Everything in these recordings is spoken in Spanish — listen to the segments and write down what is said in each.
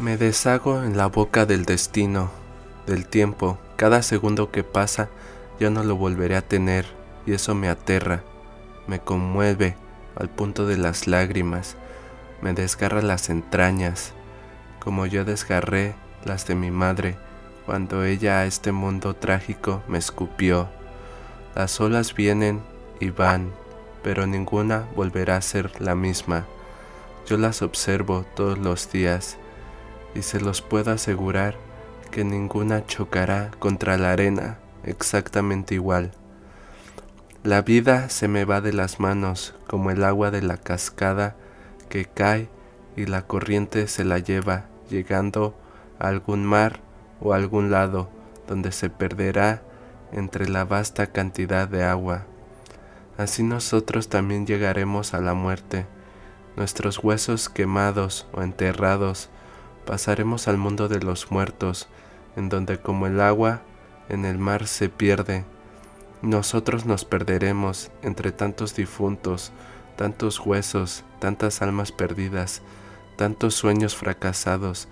Me deshago en la boca del destino, del tiempo. Cada segundo que pasa yo no lo volveré a tener y eso me aterra, me conmueve al punto de las lágrimas, me desgarra las entrañas, como yo desgarré las de mi madre cuando ella a este mundo trágico me escupió. Las olas vienen y van, pero ninguna volverá a ser la misma. Yo las observo todos los días y se los puedo asegurar que ninguna chocará contra la arena exactamente igual. La vida se me va de las manos como el agua de la cascada que cae y la corriente se la lleva llegando a algún mar o algún lado donde se perderá entre la vasta cantidad de agua. Así nosotros también llegaremos a la muerte. Nuestros huesos quemados o enterrados pasaremos al mundo de los muertos, en donde como el agua en el mar se pierde, nosotros nos perderemos entre tantos difuntos, tantos huesos, tantas almas perdidas, tantos sueños fracasados,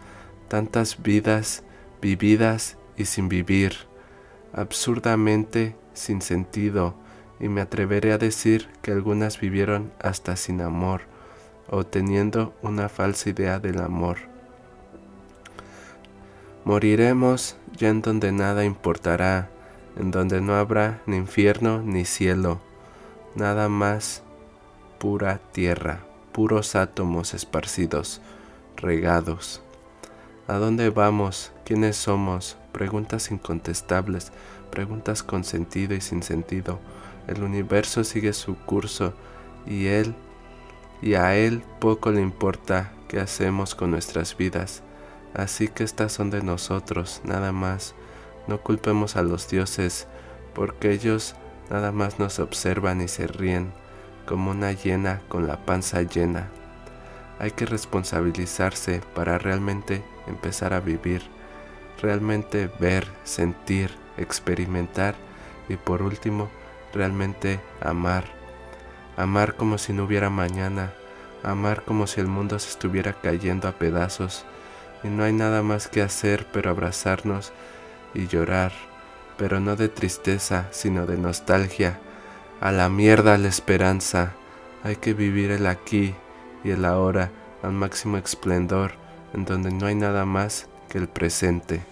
tantas vidas vividas y sin vivir, absurdamente sin sentido, y me atreveré a decir que algunas vivieron hasta sin amor o teniendo una falsa idea del amor. Moriremos ya en donde nada importará, en donde no habrá ni infierno ni cielo, nada más pura tierra, puros átomos esparcidos, regados. ¿A dónde vamos? ¿Quiénes somos? Preguntas incontestables, preguntas con sentido y sin sentido. El universo sigue su curso y él y a él poco le importa qué hacemos con nuestras vidas. Así que estas son de nosotros, nada más. No culpemos a los dioses, porque ellos nada más nos observan y se ríen, como una hiena con la panza llena. Hay que responsabilizarse para realmente empezar a vivir, realmente ver, sentir, experimentar y por último, realmente amar. Amar como si no hubiera mañana, amar como si el mundo se estuviera cayendo a pedazos y no hay nada más que hacer pero abrazarnos y llorar, pero no de tristeza, sino de nostalgia. A la mierda la esperanza. Hay que vivir el aquí y el ahora al máximo esplendor, en donde no hay nada más que el presente.